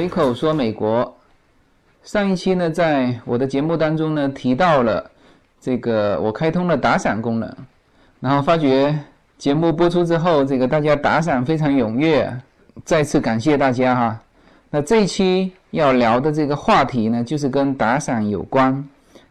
随口说美国。上一期呢，在我的节目当中呢，提到了这个我开通了打赏功能，然后发觉节目播出之后，这个大家打赏非常踊跃，再次感谢大家哈。那这一期要聊的这个话题呢，就是跟打赏有关，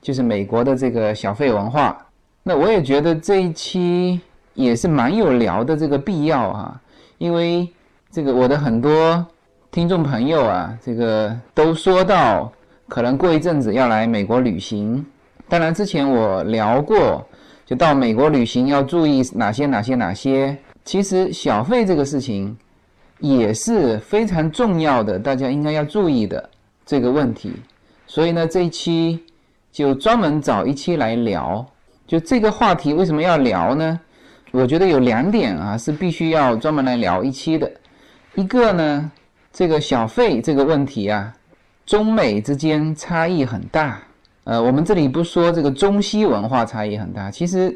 就是美国的这个小费文化。那我也觉得这一期也是蛮有聊的这个必要哈，因为这个我的很多听众朋友啊，这个都说到。可能过一阵子要来美国旅行，当然之前我聊过，就到美国旅行要注意哪些哪些哪些。其实小费这个事情也是非常重要的，大家应该要注意的这个问题。所以呢，这一期就专门找一期来聊。就这个话题为什么要聊呢？我觉得有两点啊是必须要专门来聊一期的。一个呢，这个小费这个问题啊。中美之间差异很大，呃，我们这里不说这个中西文化差异很大，其实，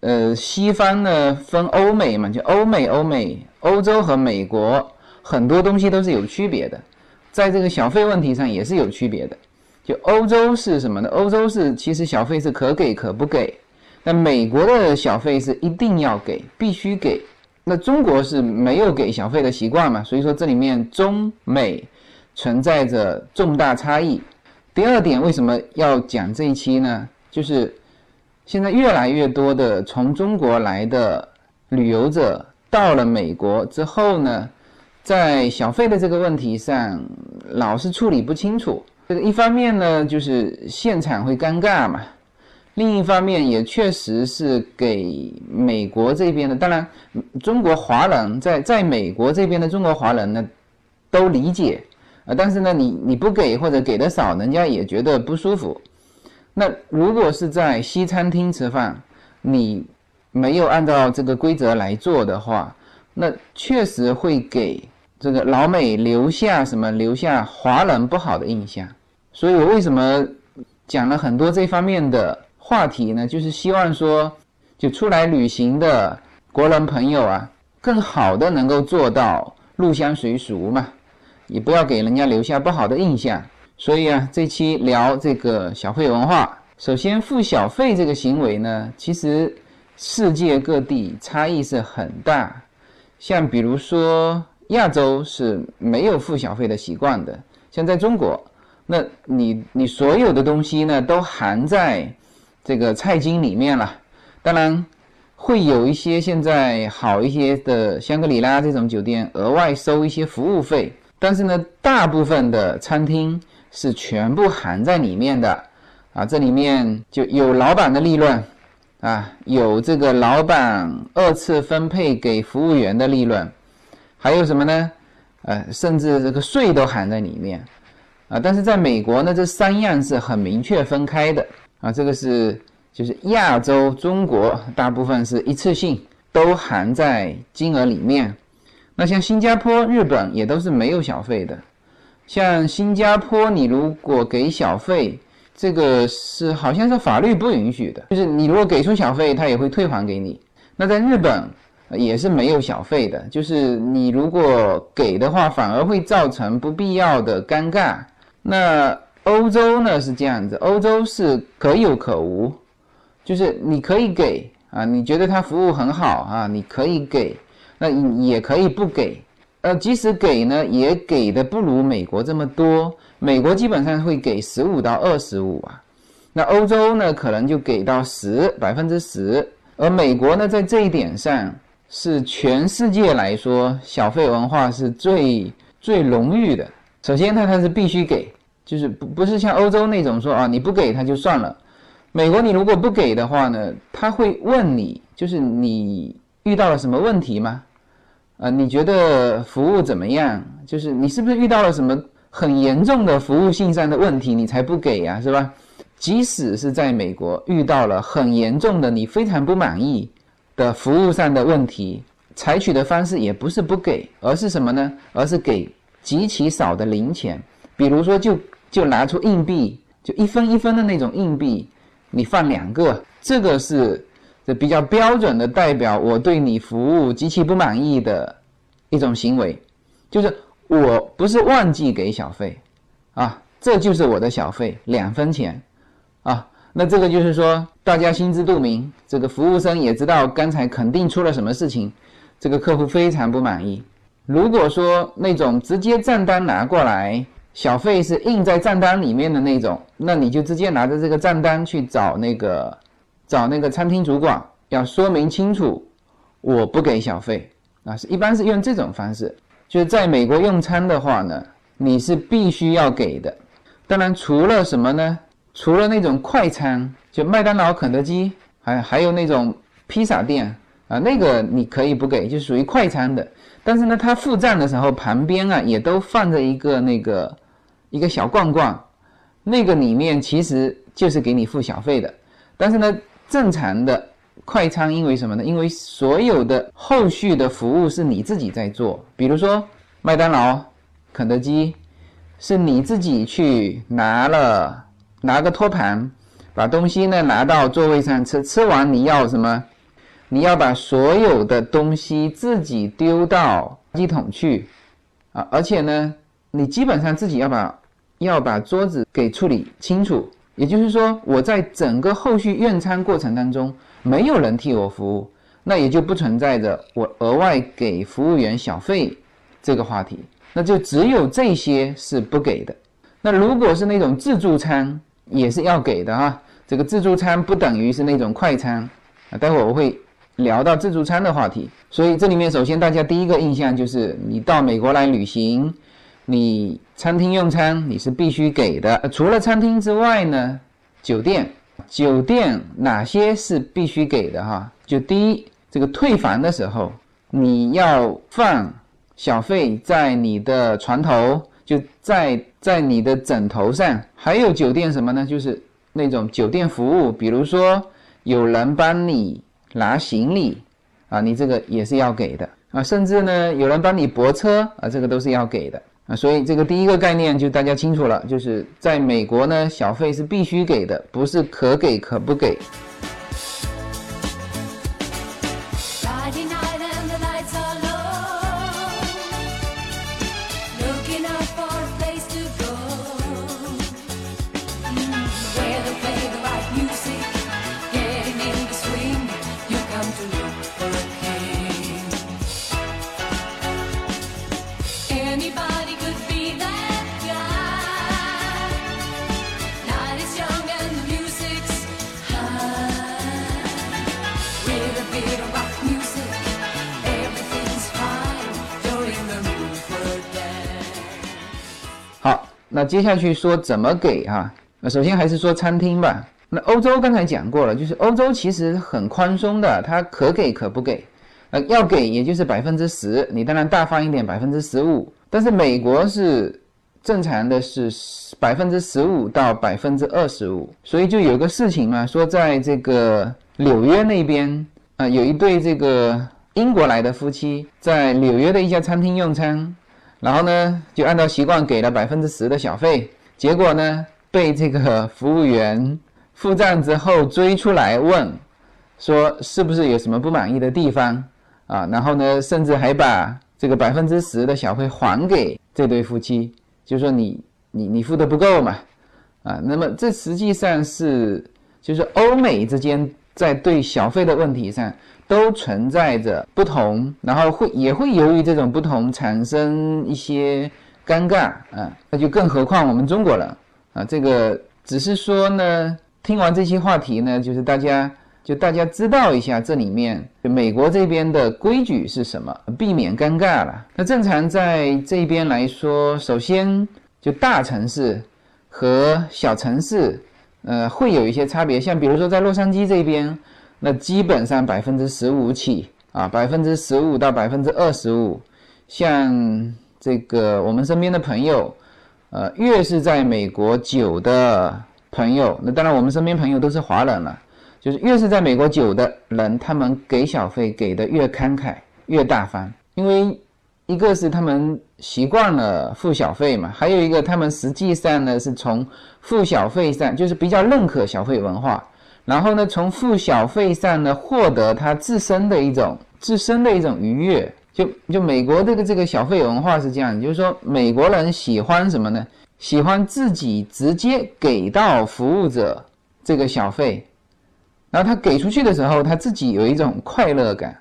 呃，西方呢分欧美嘛，就欧美、欧美、欧洲和美国很多东西都是有区别的，在这个小费问题上也是有区别的。就欧洲是什么呢？欧洲是其实小费是可给可不给，那美国的小费是一定要给，必须给。那中国是没有给小费的习惯嘛，所以说这里面中美。存在着重大差异。第二点，为什么要讲这一期呢？就是现在越来越多的从中国来的旅游者到了美国之后呢，在小费的这个问题上老是处理不清楚。这个一方面呢，就是现场会尴尬嘛；另一方面也确实是给美国这边的，当然中国华人在在美国这边的中国华人呢都理解。啊，但是呢，你你不给或者给的少，人家也觉得不舒服。那如果是在西餐厅吃饭，你没有按照这个规则来做的话，那确实会给这个老美留下什么留下华人不好的印象。所以我为什么讲了很多这方面的话题呢？就是希望说，就出来旅行的国人朋友啊，更好的能够做到入乡随俗嘛。也不要给人家留下不好的印象，所以啊，这期聊这个小费文化。首先，付小费这个行为呢，其实世界各地差异是很大。像比如说，亚洲是没有付小费的习惯的。像在中国，那你你所有的东西呢，都含在这个菜金里面了。当然，会有一些现在好一些的香格里拉这种酒店额外收一些服务费。但是呢，大部分的餐厅是全部含在里面的，啊，这里面就有老板的利润，啊，有这个老板二次分配给服务员的利润，还有什么呢？呃，甚至这个税都含在里面，啊，但是在美国呢，这三样是很明确分开的，啊，这个是就是亚洲中国大部分是一次性都含在金额里面。那像新加坡、日本也都是没有小费的。像新加坡，你如果给小费，这个是好像是法律不允许的，就是你如果给出小费，他也会退还给你。那在日本也是没有小费的，就是你如果给的话，反而会造成不必要的尴尬。那欧洲呢是这样子，欧洲是可有可无，就是你可以给啊，你觉得他服务很好啊，你可以给。那也可以不给，呃，即使给呢，也给的不如美国这么多。美国基本上会给十五到二十五啊，那欧洲呢，可能就给到十百分之十。而美国呢，在这一点上是全世界来说小费文化是最最荣誉的。首先，它它是必须给，就是不不是像欧洲那种说啊，你不给他就算了。美国你如果不给的话呢，他会问你，就是你。遇到了什么问题吗？啊，你觉得服务怎么样？就是你是不是遇到了什么很严重的服务性上的问题，你才不给呀，是吧？即使是在美国遇到了很严重的你非常不满意的服务上的问题，采取的方式也不是不给，而是什么呢？而是给极其少的零钱，比如说就就拿出硬币，就一分一分的那种硬币，你放两个，这个是。这比较标准的代表我对你服务极其不满意的一种行为，就是我不是忘记给小费，啊，这就是我的小费，两分钱，啊，那这个就是说大家心知肚明，这个服务生也知道刚才肯定出了什么事情，这个客户非常不满意。如果说那种直接账单拿过来，小费是印在账单里面的那种，那你就直接拿着这个账单去找那个找那个餐厅主管，要说明清楚，我不给小费啊，是一般是用这种方式。就是在美国用餐的话呢，你是必须要给的。当然，除了什么呢？除了那种快餐，就麦当劳、肯德基，还还有那种披萨店啊，那个你可以不给，就属于快餐的。但是呢，他付账的时候旁边啊也都放着一个那个一个小罐罐，那个里面其实就是给你付小费的。但是呢，正常的。快餐因为什么呢？因为所有的后续的服务是你自己在做，比如说麦当劳、肯德基，是你自己去拿了拿个托盘，把东西呢拿到座位上吃，吃完你要什么？你要把所有的东西自己丢到垃圾桶去啊！而且呢，你基本上自己要把要把桌子给处理清楚。也就是说，我在整个后续用餐过程当中。没有人替我服务，那也就不存在着我额外给服务员小费这个话题，那就只有这些是不给的。那如果是那种自助餐，也是要给的哈。这个自助餐不等于是那种快餐啊。待会我会聊到自助餐的话题。所以这里面首先大家第一个印象就是，你到美国来旅行，你餐厅用餐你是必须给的。除了餐厅之外呢，酒店。酒店哪些是必须给的哈？就第一，这个退房的时候，你要放小费在你的床头，就在在你的枕头上。还有酒店什么呢？就是那种酒店服务，比如说有人帮你拿行李啊，你这个也是要给的啊。甚至呢，有人帮你泊车啊，这个都是要给的。啊，所以这个第一个概念就大家清楚了，就是在美国呢，小费是必须给的，不是可给可不给。那接下去说怎么给哈？那首先还是说餐厅吧。那欧洲刚才讲过了，就是欧洲其实很宽松的，它可给可不给。呃，要给也就是百分之十，你当然大方一点，百分之十五。但是美国是正常的是百分之十五到百分之二十五。所以就有个事情嘛，说在这个纽约那边啊，有一对这个英国来的夫妻在纽约的一家餐厅用餐。然后呢，就按照习惯给了百分之十的小费，结果呢，被这个服务员付账之后追出来问，说是不是有什么不满意的地方啊？然后呢，甚至还把这个百分之十的小费还给这对夫妻，就说你你你付的不够嘛，啊，那么这实际上是就是欧美之间在对小费的问题上。都存在着不同，然后会也会由于这种不同产生一些尴尬啊，那就更何况我们中国人啊，这个只是说呢，听完这些话题呢，就是大家就大家知道一下这里面美国这边的规矩是什么，避免尴尬了。那正常在这边来说，首先就大城市和小城市，呃，会有一些差别，像比如说在洛杉矶这边。那基本上百分之十五起啊，百分之十五到百分之二十五，像这个我们身边的朋友，呃，越是在美国久的朋友，那当然我们身边朋友都是华人了，就是越是在美国久的人，他们给小费给的越慷慨越大方，因为一个是他们习惯了付小费嘛，还有一个他们实际上呢是从付小费上就是比较认可小费文化。然后呢，从付小费上呢，获得他自身的一种自身的一种愉悦，就就美国这个这个小费文化是这样，就是说美国人喜欢什么呢？喜欢自己直接给到服务者这个小费，然后他给出去的时候，他自己有一种快乐感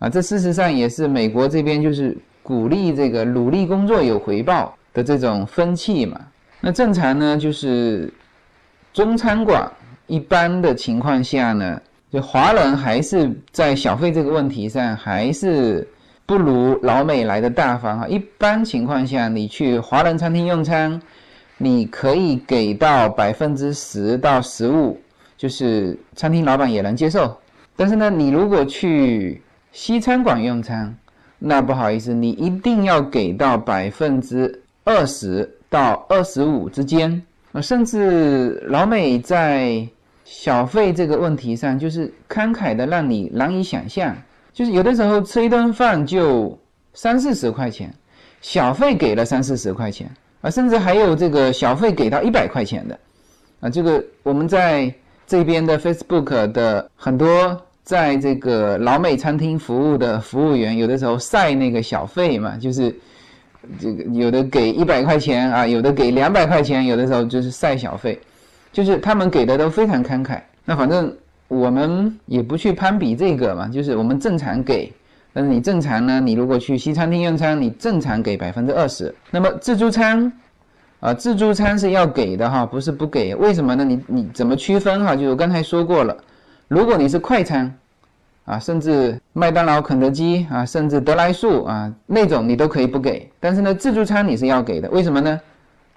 啊。这事实上也是美国这边就是鼓励这个努力工作有回报的这种风气嘛。那正常呢，就是中餐馆一般的情况下呢，就华人还是在小费这个问题上还是。不如老美来的大方哈。一般情况下，你去华人餐厅用餐，你可以给到百分之十到十五，就是餐厅老板也能接受。但是呢，你如果去西餐馆用餐，那不好意思，你一定要给到百分之二十到二十五之间啊。甚至老美在小费这个问题上，就是慷慨的让你难以想象。就是有的时候吃一顿饭就三四十块钱，小费给了三四十块钱啊，甚至还有这个小费给到一百块钱的，啊，这个我们在这边的 Facebook 的很多在这个老美餐厅服务的服务员，有的时候晒那个小费嘛，就是这个有的给一百块钱啊，有的给两百块钱，有的时候就是晒小费，就是他们给的都非常慷慨。那反正。我们也不去攀比这个嘛，就是我们正常给，但是你正常呢，你如果去西餐厅用餐，你正常给百分之二十。那么自助餐，啊，自助餐是要给的哈，不是不给。为什么呢？你你怎么区分哈？就是我刚才说过了，如果你是快餐，啊，甚至麦当劳、肯德基啊，甚至德来素啊那种，你都可以不给。但是呢，自助餐你是要给的，为什么呢？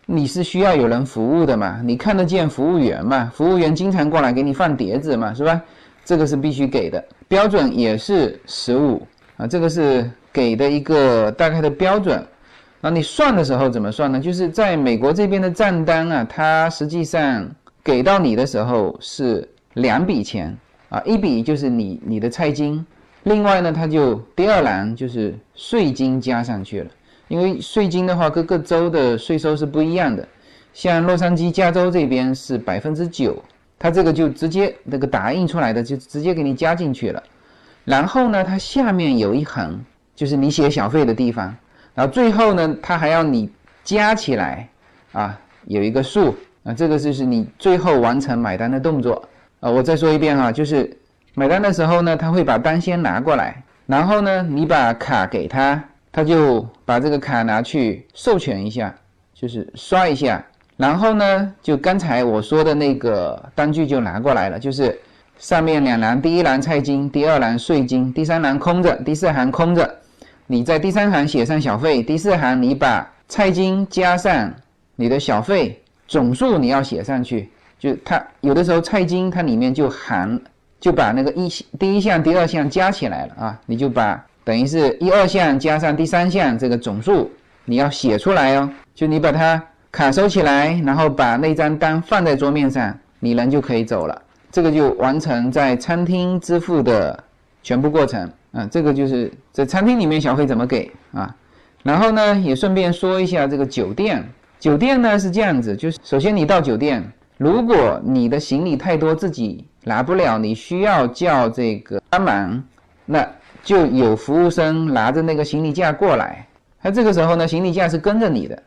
你是需要有人服务的嘛？你看得见服务员嘛？服务员经常过来给你放碟子嘛，是吧？这个是必须给的，标准也是十五啊，这个是给的一个大概的标准。那你算的时候怎么算呢？就是在美国这边的账单啊，它实际上给到你的时候是两笔钱啊，一笔就是你你的菜金，另外呢，它就第二栏就是税金加上去了。因为税金的话，各个州的税收是不一样的。像洛杉矶、加州这边是百分之九，它这个就直接那个打印出来的就直接给你加进去了。然后呢，它下面有一横，就是你写小费的地方。然后最后呢，它还要你加起来啊，有一个数啊，这个就是你最后完成买单的动作啊。我再说一遍啊，就是买单的时候呢，他会把单先拿过来，然后呢，你把卡给他。他就把这个卡拿去授权一下，就是刷一下，然后呢，就刚才我说的那个单据就拿过来了，就是上面两栏，第一栏菜金，第二栏税金，第三栏空着，第四行空着。你在第三行写上小费，第四行你把菜金加上你的小费总数你要写上去，就它有的时候菜金它里面就含就把那个一第一项、第二项加起来了啊，你就把。等于是一二项加上第三项这个总数，你要写出来哦。就你把它卡收起来，然后把那张单放在桌面上，你人就可以走了。这个就完成在餐厅支付的全部过程啊。这个就是在餐厅里面小费怎么给啊？然后呢，也顺便说一下这个酒店。酒店呢是这样子，就是首先你到酒店，如果你的行李太多自己拿不了，你需要叫这个帮忙，那。就有服务生拿着那个行李架过来，那这个时候呢，行李架是跟着你的，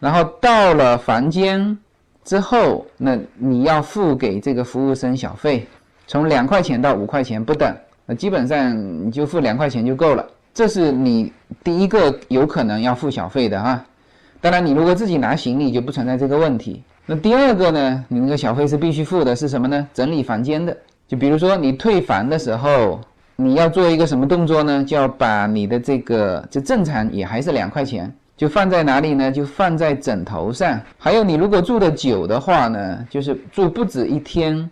然后到了房间之后，那你要付给这个服务生小费，从两块钱到五块钱不等，那基本上你就付两块钱就够了。这是你第一个有可能要付小费的啊。当然，你如果自己拿行李就不存在这个问题。那第二个呢，你那个小费是必须付的，是什么呢？整理房间的，就比如说你退房的时候。你要做一个什么动作呢？就要把你的这个，就正常也还是两块钱，就放在哪里呢？就放在枕头上。还有你如果住的久的话呢，就是住不止一天，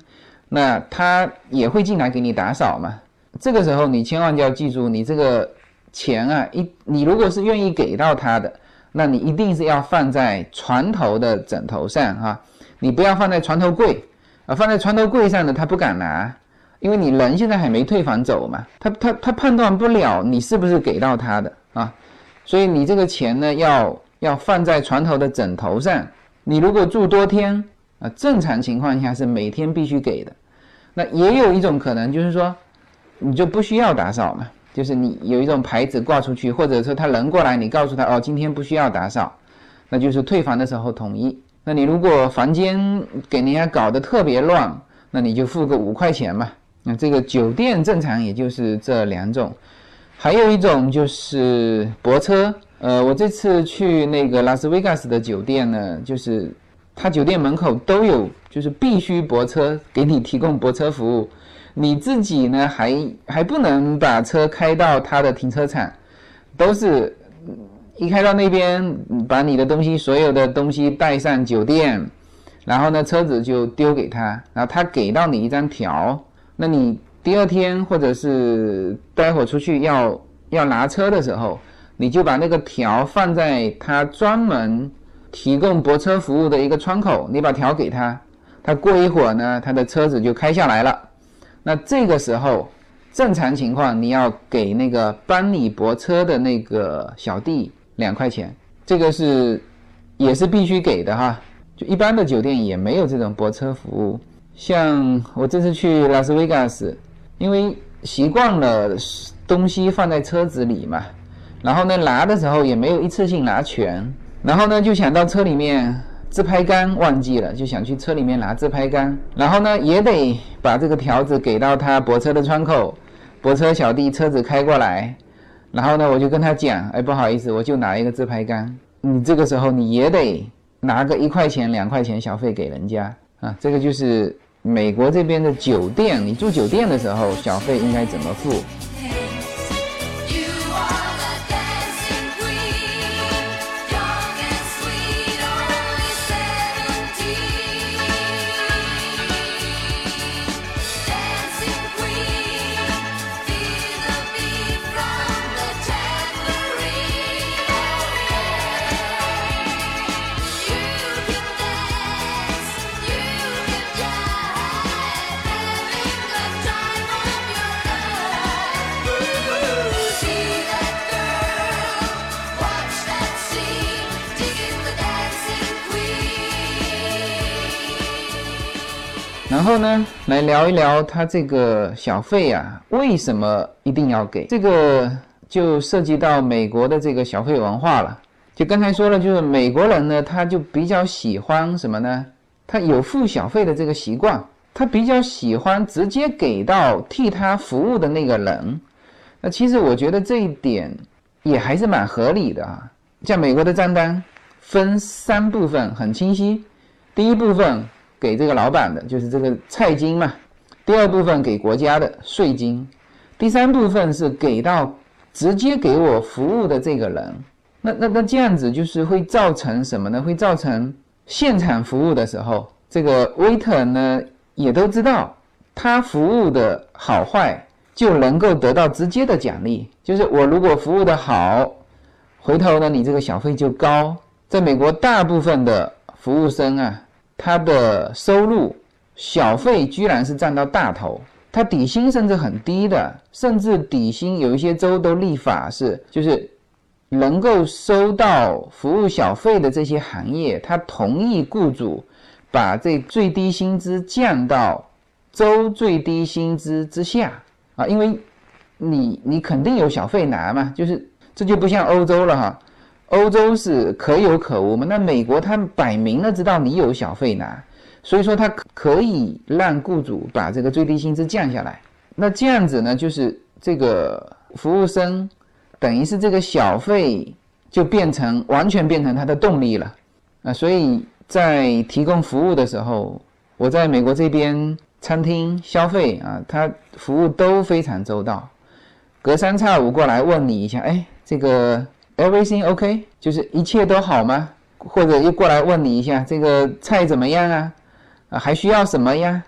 那他也会进来给你打扫嘛。这个时候你千万就要记住，你这个钱啊，一你如果是愿意给到他的，那你一定是要放在床头的枕头上哈，你不要放在床头柜啊，放在床头柜上的他不敢拿。因为你人现在还没退房走嘛，他他他判断不了你是不是给到他的啊，所以你这个钱呢要要放在床头的枕头上。你如果住多天啊，正常情况下是每天必须给的。那也有一种可能就是说，你就不需要打扫嘛，就是你有一种牌子挂出去，或者说他人过来，你告诉他哦，今天不需要打扫，那就是退房的时候统一。那你如果房间给人家搞得特别乱，那你就付个五块钱嘛。那这个酒店正常也就是这两种，还有一种就是泊车。呃，我这次去那个拉斯维加斯的酒店呢，就是他酒店门口都有，就是必须泊车，给你提供泊车服务。你自己呢，还还不能把车开到他的停车场，都是一开到那边，把你的东西所有的东西带上酒店，然后呢，车子就丢给他，然后他给到你一张条，那你第二天或者是待会出去要要拿车的时候。你就把那个条放在他专门提供泊车服务的一个窗口，你把条给他，他过一会儿呢，他的车子就开下来了。那这个时候，正常情况你要给那个帮你泊车的那个小弟两块钱，这个是也是必须给的哈。就一般的酒店也没有这种泊车服务。像我这次去拉斯维加斯，因为习惯了东西放在车子里嘛。然后呢，拿的时候也没有一次性拿全，然后呢就想到车里面自拍杆忘记了，就想去车里面拿自拍杆，然后呢也得把这个条子给到他泊车的窗口，泊车小弟车子开过来，然后呢我就跟他讲，哎不好意思，我就拿一个自拍杆，你这个时候你也得拿个一块钱两块钱小费给人家啊，这个就是美国这边的酒店，你住酒店的时候小费应该怎么付？然后呢，来聊一聊他这个小费啊，为什么一定要给？这个就涉及到美国的这个小费文化了。就刚才说了，就是美国人呢，他就比较喜欢什么呢？他有付小费的这个习惯，他比较喜欢直接给到替他服务的那个人。那其实我觉得这一点也还是蛮合理的啊。像美国的账单分三部分，很清晰。第一部分。给这个老板的就是这个菜金嘛，第二部分给国家的税金，第三部分是给到直接给我服务的这个人。那那那这样子就是会造成什么呢？会造成现场服务的时候，这个 waiter 呢也都知道他服务的好坏，就能够得到直接的奖励。就是我如果服务的好，回头呢你这个小费就高。在美国，大部分的服务生啊。他的收入小费居然是占到大头，他底薪甚至很低的，甚至底薪有一些州都立法是，就是能够收到服务小费的这些行业，他同意雇主把这最低薪资降到州最低薪资之下啊，因为你你肯定有小费拿嘛，就是这就不像欧洲了哈。欧洲是可有可无嘛？那美国他摆明了知道你有小费拿，所以说他可以让雇主把这个最低薪资降下来。那这样子呢，就是这个服务生，等于是这个小费就变成完全变成他的动力了啊。所以在提供服务的时候，我在美国这边餐厅消费啊，他服务都非常周到，隔三差五过来问你一下，哎，这个。Everything OK，就是一切都好吗？或者又过来问你一下，这个菜怎么样啊？啊，还需要什么呀？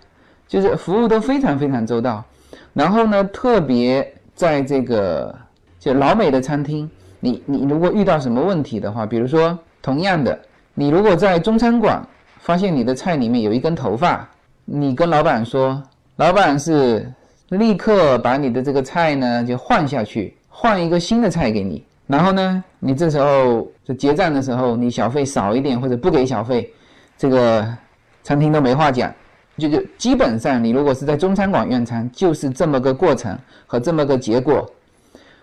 就是服务都非常非常周到。然后呢，特别在这个就老美的餐厅，你你如果遇到什么问题的话，比如说同样的，你如果在中餐馆发现你的菜里面有一根头发，你跟老板说，老板是立刻把你的这个菜呢就换下去，换一个新的菜给你。然后呢，你这时候就结账的时候，你小费少一点或者不给小费，这个餐厅都没话讲。就就基本上，你如果是在中餐馆用餐，就是这么个过程和这么个结果。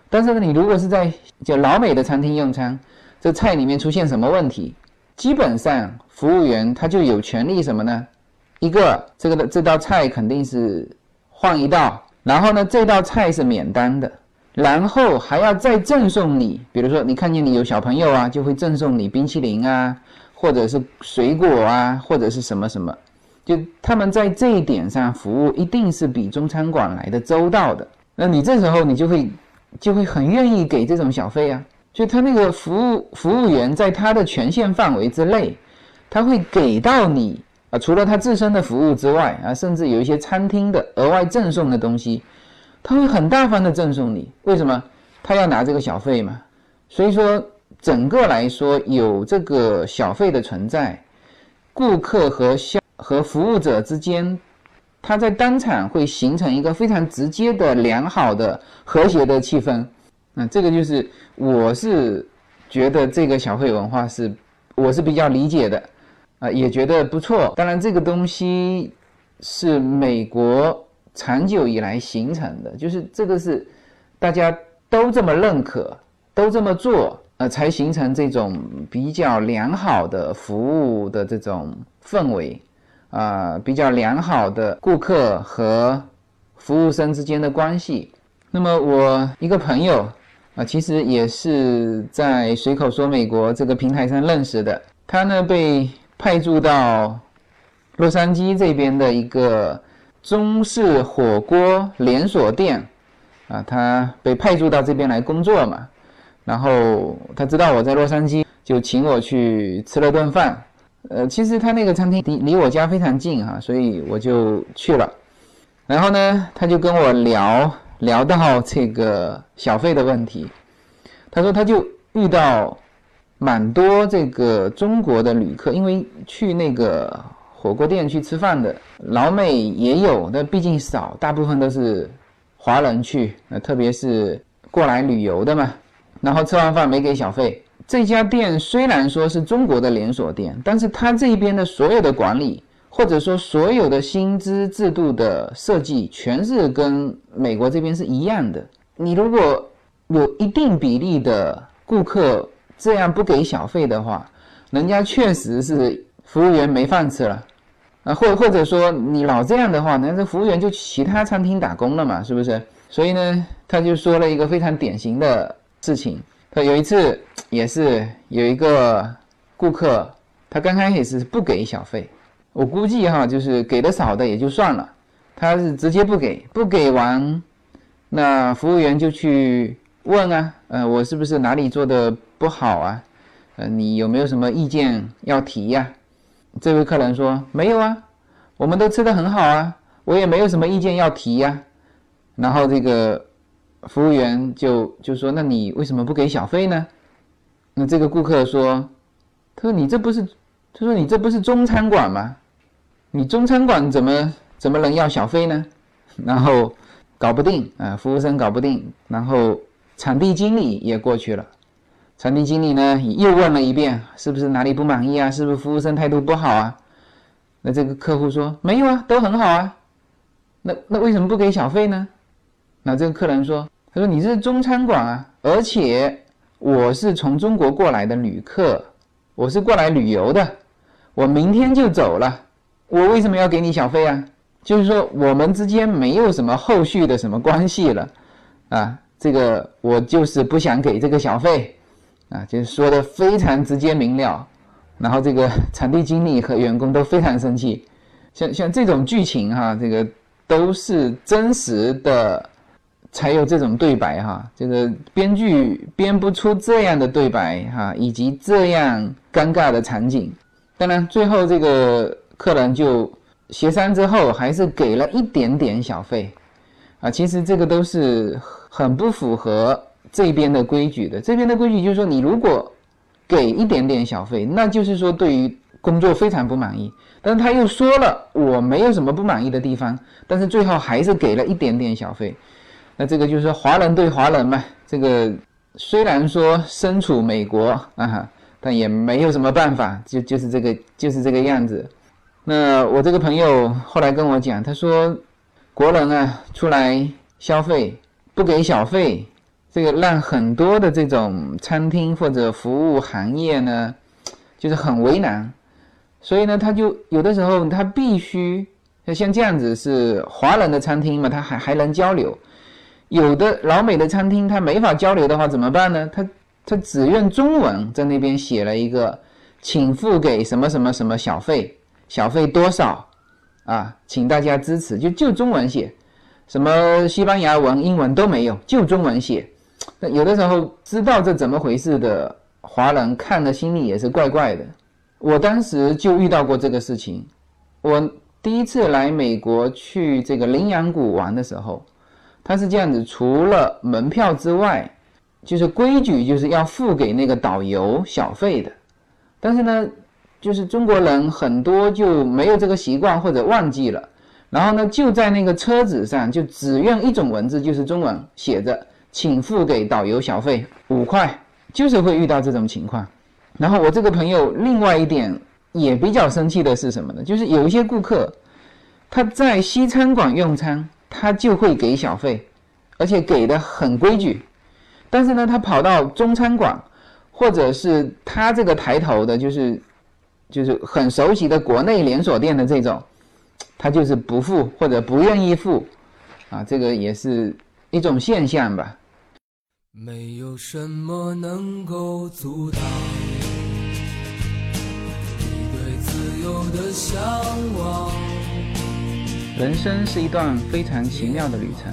但是呢，你如果是在就老美的餐厅用餐，这菜里面出现什么问题，基本上服务员他就有权利什么呢？一个这个的这道菜肯定是换一道，然后呢，这道菜是免单的，然后还要再赠送你，比如说你看见你有小朋友啊，就会赠送你冰淇淋啊，或者是水果啊，或者是什么什么，就他们在这一点上服务一定是比中餐馆来的周到的。那你这时候你就会就会很愿意给这种小费啊，就他那个服务服务员在他的权限范围之内，他会给到你。啊，除了他自身的服务之外，啊，甚至有一些餐厅的额外赠送的东西，他会很大方的赠送你。为什么？他要拿这个小费嘛。所以说，整个来说有这个小费的存在，顾客和消和服务者之间，他在当场会形成一个非常直接的良好的和谐的气氛。那这个就是我是觉得这个小费文化是我是比较理解的。啊，也觉得不错。当然，这个东西是美国长久以来形成的，就是这个是大家都这么认可，都这么做，呃，才形成这种比较良好的服务的这种氛围，啊，比较良好的顾客和服务生之间的关系。那么，我一个朋友啊，其实也是在随口说美国这个平台上认识的，他呢被。派驻到洛杉矶这边的一个中式火锅连锁店，啊，他被派驻到这边来工作嘛，然后他知道我在洛杉矶，就请我去吃了顿饭。呃，其实他那个餐厅离离我家非常近哈，所以我就去了。然后呢，他就跟我聊聊到这个小费的问题，他说他就遇到。蛮多这个中国的旅客，因为去那个火锅店去吃饭的老美也有，但毕竟少，大部分都是华人去，呃，特别是过来旅游的嘛。然后吃完饭没给小费。这家店虽然说是中国的连锁店，但是他这边的所有的管理，或者说所有的薪资制度的设计，全是跟美国这边是一样的。你如果有一定比例的顾客，这样不给小费的话，人家确实是服务员没饭吃了，啊，或或者说你老这样的话，那这服务员就去其他餐厅打工了嘛，是不是？所以呢，他就说了一个非常典型的事情。他有一次 也是有一个顾客，他刚开始是不给小费，我估计哈，就是给的少的也就算了，他是直接不给，不给完，那服务员就去问啊，呃，我是不是哪里做的？不好啊，呃，你有没有什么意见要提呀？这位客人说没有啊，我们都吃的很好啊，我也没有什么意见要提呀。然后这个服务员就就说，那你为什么不给小费呢？那这个顾客说，他说你这不是，他说你这不是中餐馆吗？你中餐馆怎么怎么能要小费呢？然后搞不定啊，服务生搞不定，然后场地经理也过去了。餐厅经理呢又问了一遍，是不是哪里不满意啊？是不是服务生态度不好啊？那这个客户说没有啊，都很好啊。那那为什么不给小费呢？那这个客人说，他说你是中餐馆啊，而且我是从中国过来的旅客，我是过来旅游的，我明天就走了，我为什么要给你小费啊？就是说我们之间没有什么后续的什么关系了啊，这个我就是不想给这个小费。啊，就是说的非常直接明了，然后这个场地经理和员工都非常生气，像像这种剧情哈，这个都是真实的，才有这种对白哈，这个编剧编不出这样的对白哈，以及这样尴尬的场景。当然，最后这个客人就协商之后，还是给了一点点小费，啊，其实这个都是很不符合。这边的规矩的，这边的规矩就是说，你如果给一点点小费，那就是说对于工作非常不满意。但是他又说了，我没有什么不满意的地方，但是最后还是给了一点点小费。那这个就是说华人对华人嘛，这个虽然说身处美国啊，但也没有什么办法，就就是这个就是这个样子。那我这个朋友后来跟我讲，他说国人啊出来消费不给小费。这个让很多的这种餐厅或者服务行业呢，就是很为难。所以呢，他就有的时候他必须像这样子是华人的餐厅嘛，他还还能交流。有的老美的餐厅他没法交流的话怎么办呢？他他只用中文在那边写了一个，请付给什么什么什么小费，小费多少啊？请大家支持，就就中文写，什么西班牙文、英文都没有，就中文写。有的时候知道这怎么回事的华人看的心里也是怪怪的。我当时就遇到过这个事情。我第一次来美国去这个羚羊谷玩的时候，他是这样子：除了门票之外，就是规矩就是要付给那个导游小费的。但是呢，就是中国人很多就没有这个习惯或者忘记了，然后呢就在那个车子上就只用一种文字，就是中文写着“请付给导游小费五块”，就是会遇到这种情况。然后我这个朋友另外一点也比较生气的是什么呢？就是有一些顾客他在西餐馆用餐，他就会给小费，而且给的很规矩。但是呢，他跑到中餐馆，或者是他这个抬头的，就是就是很熟悉的国内连锁店的这种，他就是不付或者不愿意付，啊，这个也是一种现象吧。没有什么能够阻挡。对自由的向往。人生是一段非常奇妙的旅程，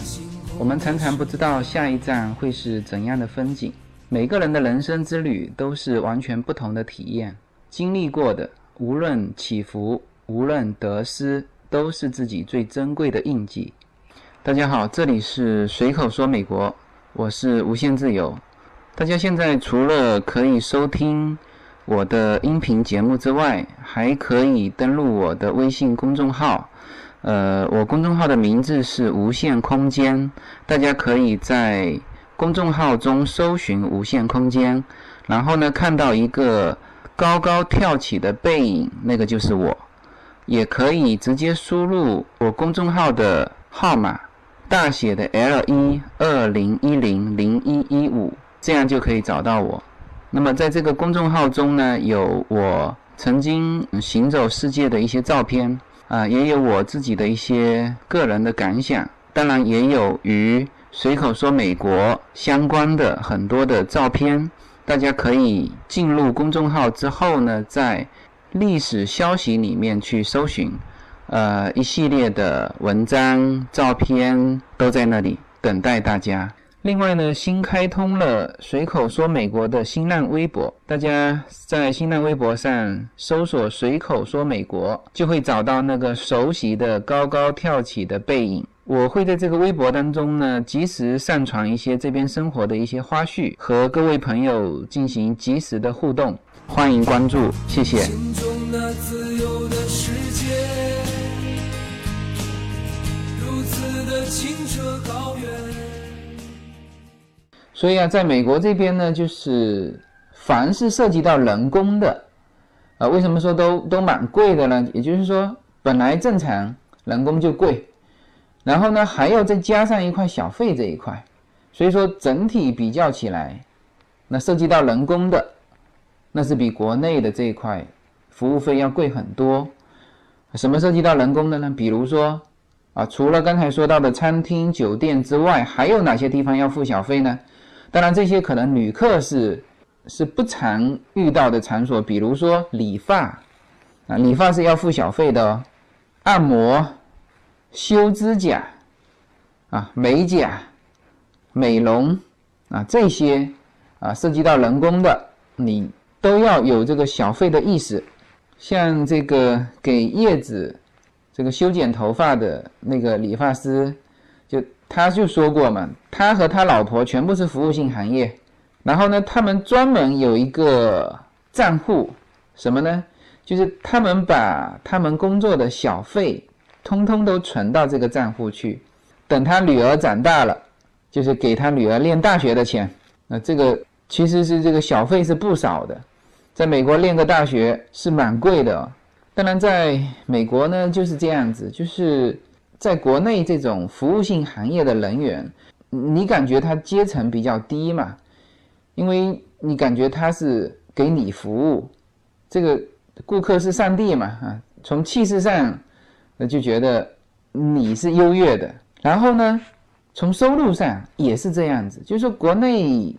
我们常常不知道下一站会是怎样的风景。每个人的人生之旅都是完全不同的体验，经历过的无论起伏，无论得失，都是自己最珍贵的印记。大家好，这里是随口说美国，我是无限自由。大家现在除了可以收听。我的音频节目之外，还可以登录我的微信公众号。呃，我公众号的名字是无限空间，大家可以在公众号中搜寻“无限空间”，然后呢，看到一个高高跳起的背影，那个就是我。也可以直接输入我公众号的号码，大写的 L 一二零一零零一一五，这样就可以找到我。那么在这个公众号中呢，有我曾经行走世界的一些照片啊，也有我自己的一些个人的感想，当然也有与随口说美国相关的很多的照片。大家可以进入公众号之后呢，在历史消息里面去搜寻，呃，一系列的文章、照片都在那里等待大家。另外呢，新开通了随口说美国的新浪微博，大家在新浪微博上搜索“随口说美国”，就会找到那个熟悉的高高跳起的背影。我会在这个微博当中呢，及时上传一些这边生活的一些花絮，和各位朋友进行及时的互动。欢迎关注，谢谢。所以啊，在美国这边呢，就是凡是涉及到人工的，啊，为什么说都都蛮贵的呢？也就是说，本来正常人工就贵，然后呢，还要再加上一块小费这一块，所以说整体比较起来，那涉及到人工的，那是比国内的这一块服务费要贵很多。什么涉及到人工的呢？比如说啊，除了刚才说到的餐厅、酒店之外，还有哪些地方要付小费呢？当然，这些可能旅客是是不常遇到的场所，比如说理发啊，理发是要付小费的哦。按摩、修指甲啊、美甲、美容啊，这些啊涉及到人工的，你都要有这个小费的意识。像这个给叶子这个修剪头发的那个理发师。他就说过嘛，他和他老婆全部是服务性行业，然后呢，他们专门有一个账户，什么呢？就是他们把他们工作的小费通通都存到这个账户去，等他女儿长大了，就是给他女儿念大学的钱。那这个其实是这个小费是不少的，在美国念个大学是蛮贵的。当然，在美国呢就是这样子，就是。在国内，这种服务性行业的人员，你感觉他阶层比较低嘛？因为你感觉他是给你服务，这个顾客是上帝嘛？啊，从气势上，那就觉得你是优越的。然后呢，从收入上也是这样子，就是说国内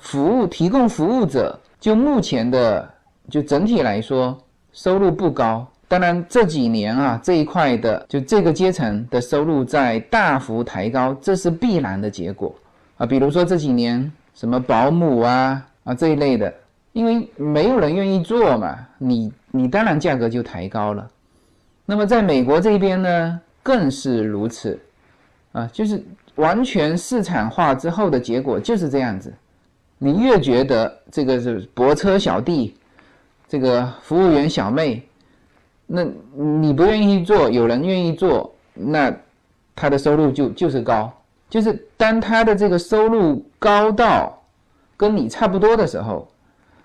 服务提供服务者，就目前的就整体来说收入不高。当然这几年啊这一块的就这个阶层的收入在大幅抬高，这是必然的结果啊。比如说这几年。什么保姆啊啊这一类的，因为没有人愿意做嘛，你你当然价格就抬高了。那么在美国这边呢，更是如此，啊，就是完全市场化之后的结果就是这样子。你越觉得这个是泊车小弟，这个服务员小妹，那你不愿意做，有人愿意做，那他的收入就就是高。就是当他的这个收入高到跟你差不多的时候，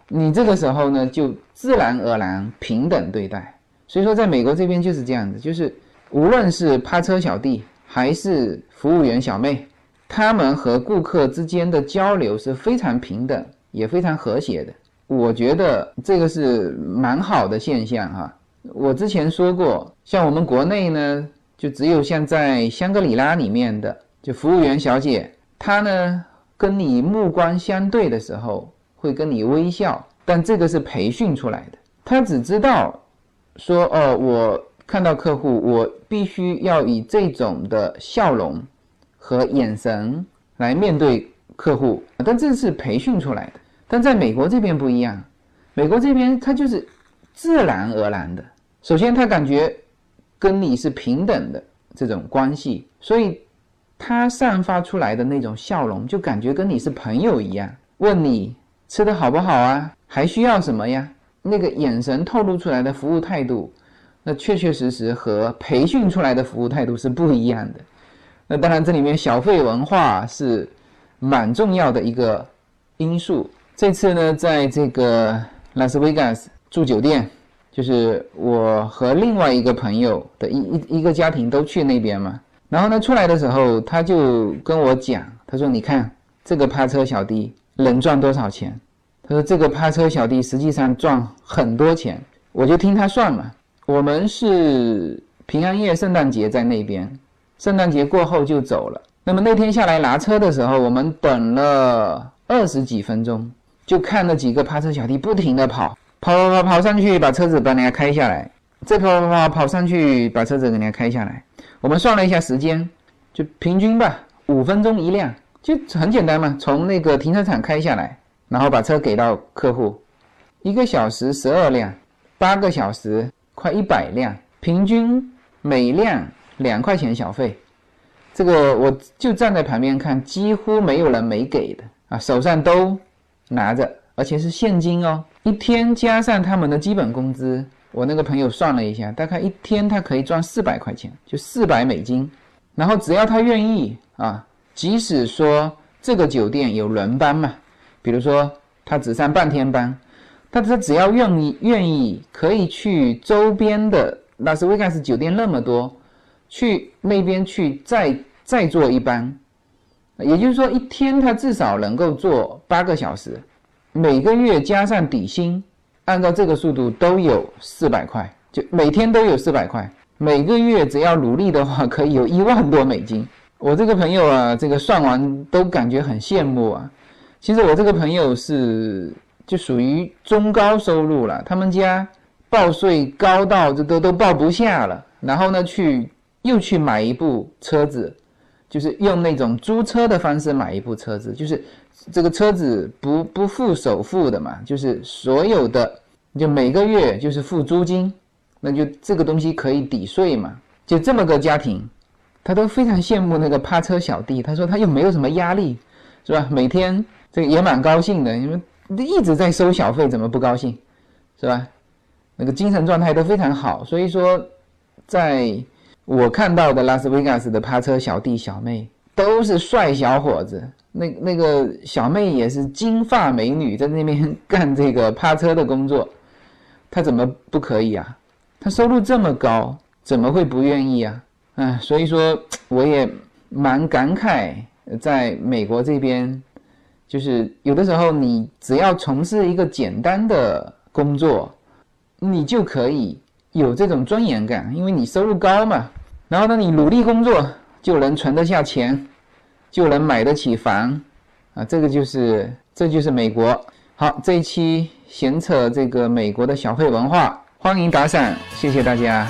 你这个时候呢就自然而然平等对待。所以说，在美国这边就是这样子，就是无论是趴车小弟还是服务员小妹，他们和顾客之间的交流是非常平等，也非常和谐的。我觉得这个是蛮好的现象哈。我之前说过，像我们国内呢，就只有像在香格里拉里面的。就服务员小姐，她呢跟你目光相对的时候会跟你微笑，但这个是培训出来的。她只知道说哦，我看到客户，我必须要以这种的笑容和眼神来面对客户，但这是培训出来的。但在美国这边不一样，美国这边他就是自然而然的。首先他感觉跟你是平等的这种关系，所以。他散发出来的那种笑容，就感觉跟你是朋友一样。问你吃的好不好啊？还需要什么呀？那个眼神透露出来的服务态度，那确确实实和培训出来的服务态度是不一样的。那当然，这里面小费文化是蛮重要的一个因素。这次呢，在这个拉斯维加斯住酒店，就是我和另外一个朋友的一一一个家庭都去那边嘛。然后呢，出来的时候他就跟我讲，他说：“你看这个趴车小弟能赚多少钱？”他说：“这个趴车小弟实际上赚很多钱。”我就听他算嘛。我们是平安夜、圣诞节在那边，圣诞节过后就走了。那么那天下来拿车的时候，我们等了二十几分钟，就看那几个趴车小弟不停的跑，跑跑跑跑上去把车子把人家开下来，再跑跑跑跑上去把车子给人家开下来。我们算了一下时间，就平均吧，五分钟一辆，就很简单嘛。从那个停车场开下来，然后把车给到客户，一个小时十二辆，八个小时快一百辆，平均每辆两块钱小费。这个我就站在旁边看，几乎没有人没给的啊，手上都拿着，而且是现金哦。一天加上他们的基本工资。我那个朋友算了一下，大概一天他可以赚四百块钱，就四百美金。然后只要他愿意啊，即使说这个酒店有轮班嘛，比如说他只上半天班，但他只要愿意愿意，可以去周边的拉斯维加斯酒店那么多，去那边去再再做一班，也就是说一天他至少能够做八个小时，每个月加上底薪。按照这个速度都有四百块，就每天都有四百块，每个月只要努力的话，可以有 一万多美金。我这个朋友啊，这个算完都感觉很羡慕啊。其实我这个朋友是就属于中高收入了，他们家报税高到这都都报不下了，然后呢去又去买一部车子，就是用那种租车的方式买一部车子，就是。这个车子不不付首付的嘛，就是所有的，就每个月就是付租金，那就这个东西可以抵税嘛。就这么个家庭，他都非常羡慕那个趴车小弟。他说他又没有什么压力，是吧？每天这个也蛮高兴的，因为一直在收小费，怎么不高兴，是吧？那个精神状态都非常好。所以说，在我看到的拉斯维加斯的趴车小弟小妹都是帅小伙子。那那个小妹也是金发美女，在那边 干这个趴车的工作，她怎么不可以啊？她收入这么高，怎么会不愿意啊？啊，所以说我也蛮感慨在美国这边，就是有的时候你只要从事一个简单的工作，你就可以有这种尊严感，因为你收入高嘛。然后呢，你努力工作就能存得下钱，就能买得起房，啊，这个就是这就是美国。好，这一期闲扯这个美国的小费文化，欢迎打赏，谢谢大家。